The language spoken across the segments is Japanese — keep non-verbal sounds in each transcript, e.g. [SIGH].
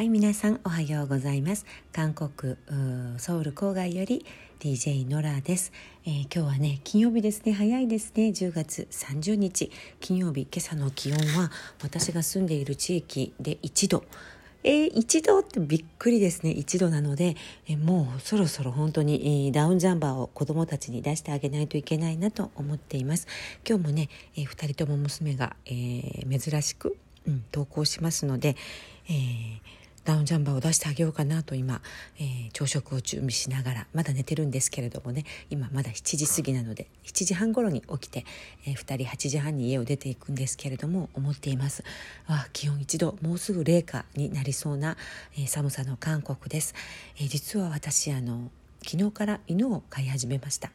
はい皆さんおはようございます。韓国ソウル郊外より DJ ノラです、えー、今日はね金曜日ですね。早いですね。10月30日。金曜日今朝の気温は私が住んでいる地域で1度。えー、1度ってびっくりですね。1度なので、えー、もうそろそろ本当に、えー、ダウンジャンバーを子どもたちに出してあげないといけないなと思っています。今日もね、えー、2人とも娘が、えー、珍しく、うん、投稿しますので、えーダウンジャンバーを出してあげようかなと今、えー、朝食を準備しながらまだ寝てるんですけれどもね今まだ7時過ぎなので7時半頃に起きて、えー、2人8時半に家を出ていくんですけれども思っています。あ気温1度もうすぐ零下になりそうな、えー、寒さの韓国です、え実は私あの昨日から犬を飼い始めました。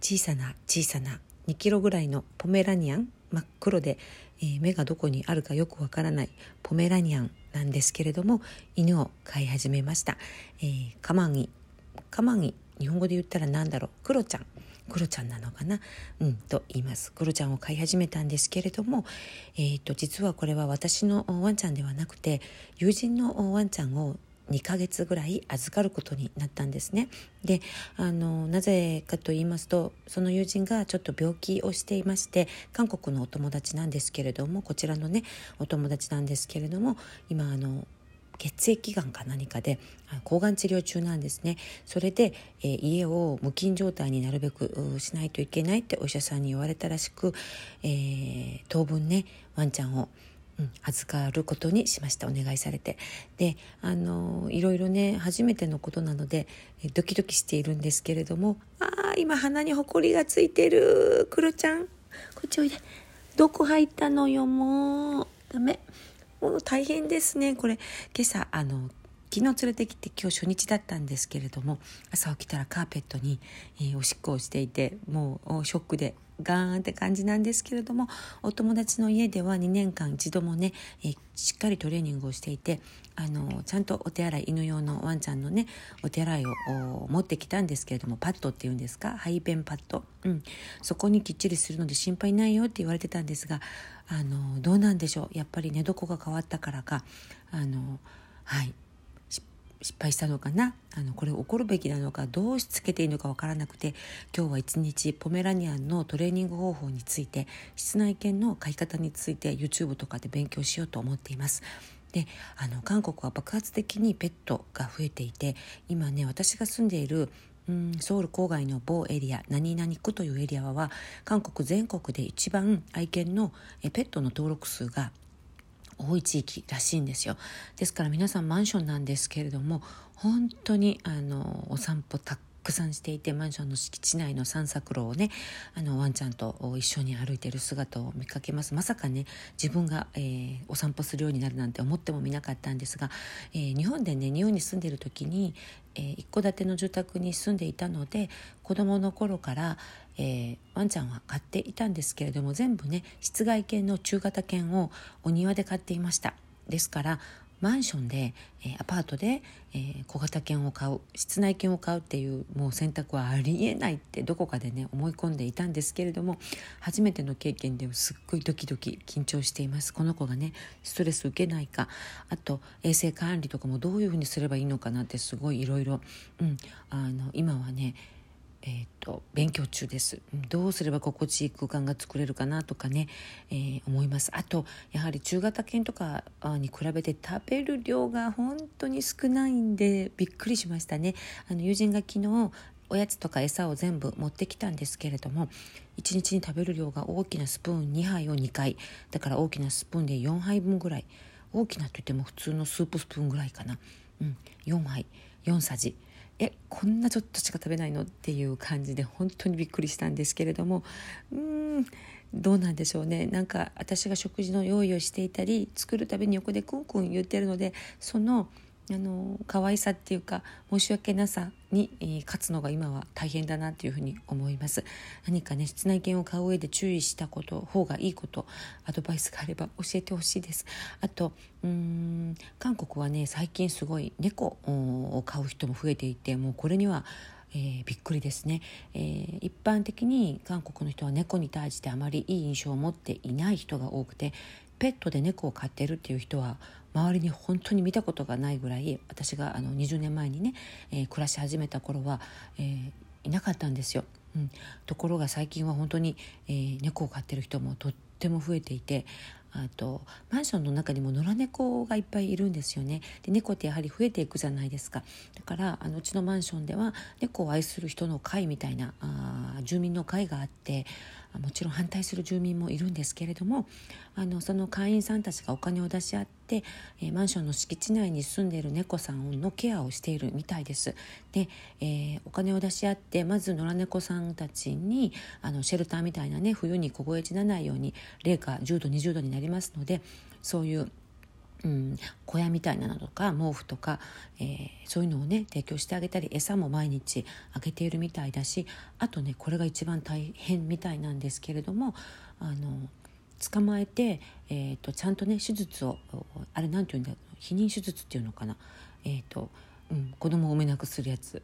小さな小さな2キロぐらいのポメラニアン。真っ黒で、えー、目がどこにあるかよくわからないポメラニアン。なんですけれども犬を飼い始めました、えー、カマギ。カマギ日本語で言ったら何だろう？クロちゃん。クロちゃんなのかな？うんと言います。クロちゃんを飼い始めたんですけれども、えーと実はこれは私のワンちゃんではなくて友人のワンちゃんを2ヶ月ぐらい預かることになったんですね。であのなぜかと言いますとその友人がちょっと病気をしていまして韓国のお友達なんですけれどもこちらのねお友達なんですけれども今あの血液がんか何かで抗がん治療中なんですねそれで、えー、家を無菌状態になるべくしないといけないってお医者さんに言われたらしく、えー、当分ねワンちゃんをうん、預かることにしました。お願いされて。であのいろいろね初めてのことなのでドキドキしているんですけれどもあ今鼻にほこりがついてるクロちゃん。こっちおいで。どこ入ったのよもう。ダメ。もう大変ですねこれ。今朝あの昨日連れてきて今日初日だったんですけれども朝起きたらカーペットに、えー、おしっこをしていてもうショックで。ガーンって感じなんですけれどもお友達の家では2年間一度もね、え、しっかりトレーニングをしていてあのちゃんとお手洗い犬用のワンちゃんのねお手洗いを持ってきたんですけれどもパッドっていうんですか？排便パッド、うん、そこにきっちりするので心配ないよって言われてたんですがあのどうなんでしょう？やっぱり寝床が変わったからかあのはい。失敗したのかな？あのこれ怒るべきなのか？どうしつけていいのか分からなくて今日は一日ポメラニアンのトレーニング方法について室内犬の飼い方について YouTube とかで勉強しようと思っています。であの韓国は爆発的にペットが増えていて今ね私が住んでいるうんソウル郊外の某エリア何々区というエリアは韓国全国で一番愛犬のペットの登録数が多い地域らしいんですよ。ですから皆さんマンションなんですけれども本当にあのお散歩たくさんしていてマンションの敷地内の散策路をねあのワンちゃんと一緒に歩いている姿を見かけます。まさかね自分が、えー、お散歩するようになるなんて思ってもみなかったんですが、えー、日本でね日本に住んでる時に、えー、一戸建ての住宅に住んでいたので子供の頃から、えー、ワンちゃんは飼っていたんですけれども全部ね室外犬の中型犬をお庭で飼っていました。ですからマンションで、えー、アパートで、えー、小型犬を買う室内犬を買うっていうもう選択はありえないってどこかでね思い込んでいたんですけれども初めての経験ですっごいドキドキ緊張しています。この子がねストレス受けないかあと衛生管理とかもどういうふうにすればいいのかなってすごいいろいろ今はねえーと、勉強中です。どうすれば心地いい空間が作れるかなとかね、えー、思います。あとやはり中型犬とかに比べて食べる量が本当に少ないんでびっくりしましたね。あの友人が昨日おやつとか餌を全部持ってきたんですけれども1日に食べる量が大きなスプーン2杯を2回だから大きなスプーンで4杯分ぐらい大きなといっても普通のスープスプーンぐらいかな、うん、4杯4さじ。えこんなちょっとしか食べないの？っていう感じで本当にびっくりしたんですけれどもうんどうなんでしょうねなんか私が食事の用意をしていたり作るたびに横でクンクン言ってるのでそのあの可愛さっていうか申し訳なさに、えー、勝つのが今は大変だなというふうに思います。何かね室内犬を飼う上で注意したこと方がいいことアドバイスがあれば教えてほしいです。あとうん韓国はね最近すごい猫を飼う人も増えていてもうこれにはえー、びっくりですね、えー、一般的に韓国の人は猫に対してあまりいい印象を持っていない人が多くてペットで猫を飼ってるっていう人は周りに本当に見たことがないぐらい私があの20年前にね、えー、暮らし始めた頃は、えー、いなかったんですよ。うん、ところが最近は本当に、えー、猫を飼ってる人もとっても増えていてあとマンションの中にも野良猫がいっぱいいるんですよね。で猫ってやはり増えていくじゃないですか。だからあのうちのマンションでは猫を愛する人の会みたいなあ住民の会があってもちろん反対する住民もいるんですけれどもあのその会員さんたちがお金を出し合って、え、マンションの敷地内に住んでいる猫さんのケアをしているみたいです。で、えー、お金を出し合ってまず野良猫さんたちにあのシェルターみたいなね冬に凍え死なないように零下10度20度になりますのでそういううん、小屋みたいなのとか毛布とか、えー、そういうのをね提供してあげたり餌も毎日あげているみたいだしあとねこれが一番大変みたいなんですけれどもあの捕まえて、えーと、ちゃんとね手術をあれなんて言うんだ避妊手術っていうのかな、えーとうん、子供を産めなくするやつ。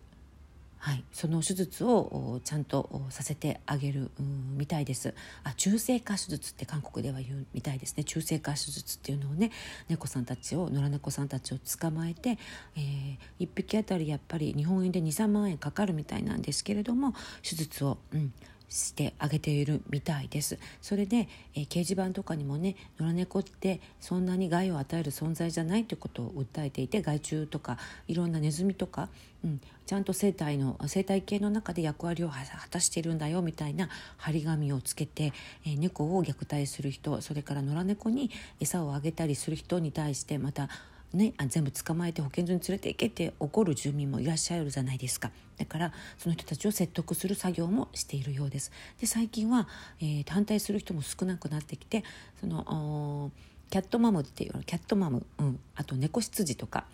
はい、その手術をちゃんとさせてあげるみたいです。あ中性化手術って韓国では言うみたいですね。中性化手術っていうのをね猫さんたちを野良猫さんたちを捕まえて、えー、1匹あたりやっぱり日本円で23万円かかるみたいなんですけれども手術を、うん、してあげているみたいです。それで、えー、掲示板とかにもね野良猫ってそんなに害を与える存在じゃないということを訴えていて害虫とかいろんなネズミとか、うん、ちゃんと生態の生態系の中で役割を果たしているんだよみたいな張り紙をつけて、えー、猫を虐待する人それから野良猫に餌をあげたりする人に対してまたね、あ全部捕まえて保健所に連れて行けって怒る住民もいらっしゃるじゃないですか。だからその人たちを説得する作業もしているようです。で最近は、えー、反対する人も少なくなってきてそのキャットマムっていうキャットマム、うん、あと猫羊とか、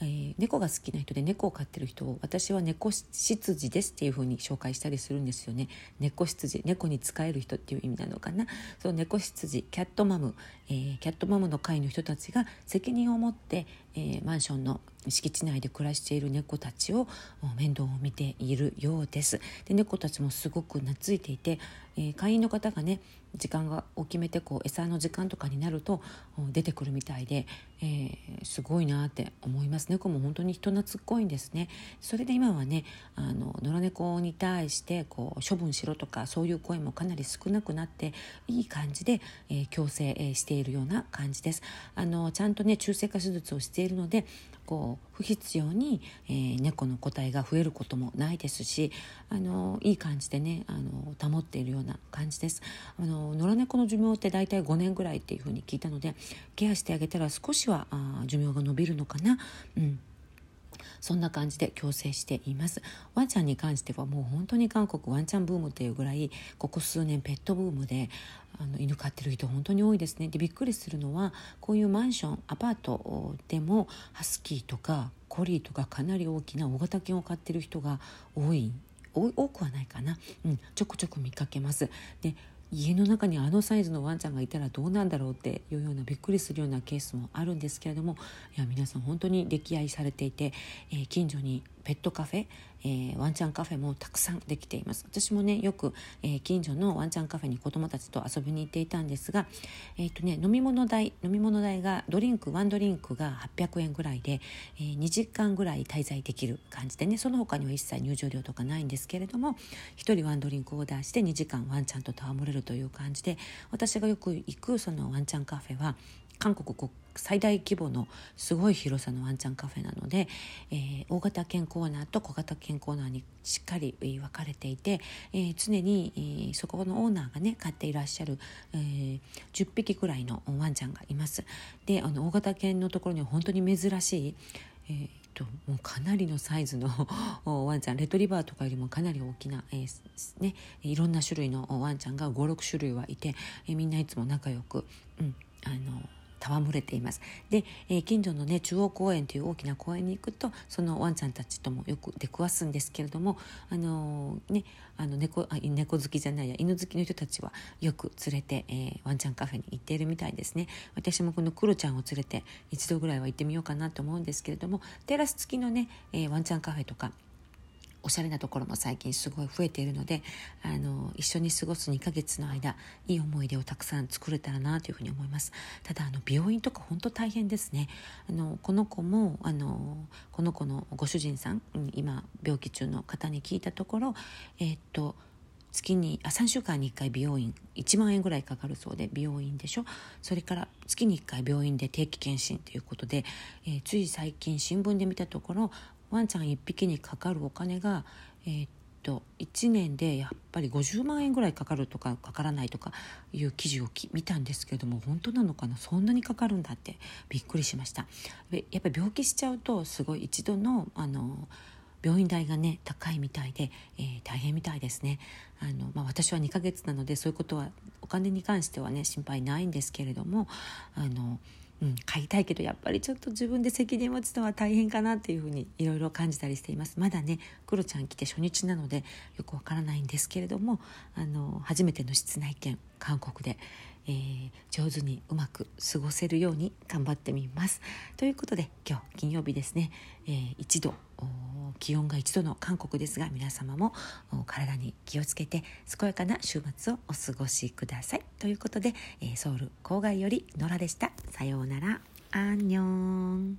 えー、猫が好きな人で猫を飼ってる人を私は猫執事ですっていう風に紹介したりするんですよね。猫執事猫に使える人っていう意味なのかな。その猫執事キャットマム、えー、キャットマムの会の人たちが責任を持って、えー、マンションの敷地内で暮らしている猫たちを面倒を見ているようです。で猫たちもすごく懐いていて、えー、会員の方がね時間がを決めてこう餌の時間とかになると出てくるみたいで、えー、すごいなって思います。猫も本当に人懐っこいんですね。それで今はねあの野良猫に対してこう処分しろとかそういう声もかなり少なくなっていい感じで、えー、強制しているような感じです。あのちゃんとね中性化手術をしているのでこう不必要に、えー、猫の個体が増えることもないですしあのいい感じでねあの保っているような感じです。あの野良猫の寿命って大体5年ぐらいっていうふうに聞いたのでケアしてあげたら少しはあ寿命が延びるのかな。うん。そんな感じで矯正しています。ワンちゃんに関してはもう本当に韓国ワンちゃんブームっていうぐらいここ数年ペットブームであの犬飼ってる人本当に多いですね。でびっくりするのはこういうマンションアパートでもハスキーとかコリーとかかなり大きな大型犬を飼ってる人が多い多くはないかな、うん、ちょくちょく見かけます。で家の中にあのサイズのワンちゃんがいたらどうなんだろうっていうようなびっくりするようなケースもあるんですけれどもいや皆さん本当に溺愛されていて、えー、近所にペットカフェ、えー、ワンちゃんカフェもたくさんできています。私もねよく、えー、近所のワンちゃんカフェに子供たちと遊びに行っていたんですが、えーとね、飲み物代飲み物代がドリンクワンドリンクが800円ぐらいで、えー、2時間ぐらい滞在できる感じでねその他には一切入場料とかないんですけれども1人ワンドリンクオーダーして2時間ワンちゃんと戯れるという感じで私がよく行くそのワンちゃんカフェは韓国国最大規模のすごい広さのワンちゃんカフェなので、えー、大型犬コーナーと小型犬コーナーにしっかり分かれていて、えー、常に、えー、そこのオーナーがね飼っていらっしゃる、えー、10匹くらいのワンちゃんがいます。であの大型犬のところに本当に珍しい、えーともうかなりのサイズの [LAUGHS] ワンちゃん。レトリバーとかよりもかなり大きな、えー、ね、いろんな種類のワンちゃんが56種類はいて、えー、みんないつも仲良く、うん、あの戯れています。で、えー、近所のね中央公園という大きな公園に行くとそのワンちゃんたちともよく出くわすんですけれどもあのー、ねあの猫あ猫好きじゃないや犬好きの人たちはよく連れて、えー、ワンちゃんカフェに行っているみたいですね。私もこのクロちゃんを連れて一度ぐらいは行ってみようかなと思うんですけれどもテラス付きのね、えワンちゃんカフェとかおしゃれなところも最近すごい増えているのであの一緒に過ごす2ヶ月の間いい思い出をたくさん作れたらなというふうに思います。ただあの病院とか本当大変ですね。あのこの子もあのこの子のご主人さん今病気中の方に聞いたところえー、っと月にあ3週間に1回美容院1万円ぐらいかかるそうで美容院でしょ。それから月に1回病院で定期検診ということで、えー、つい最近新聞で見たところワンちゃん1匹にかかるお金が、えー、っと1年でやっぱり50万円ぐらいかかるとかかからないとかいう記事を見たんですけども本当なのかな？そんなにかかるんだってびっくりしました。やっぱり病気しちゃうとすごい一度のあの病院代がね高いみたいで、えー、大変みたいですね。あの、まあ、私は2ヶ月なのでそういうことはお金に関してはね心配ないんですけれどもあの、うん、買いたいけどやっぱりちょっと自分で責任持つのは大変かなっていうふうにいろいろ感じたりしています。まだねクロちゃん来て初日なのでよくわからないんですけれどもあの初めての室内犬韓国で、えー、上手にうまく過ごせるように頑張ってみます。ということで今日金曜日ですね、えー、一度気温が1度の韓国ですが皆様も体に気をつけて健やかな週末をお過ごしください。ということで、え、ソウル郊外より野良でした。さようなら。アンニョン。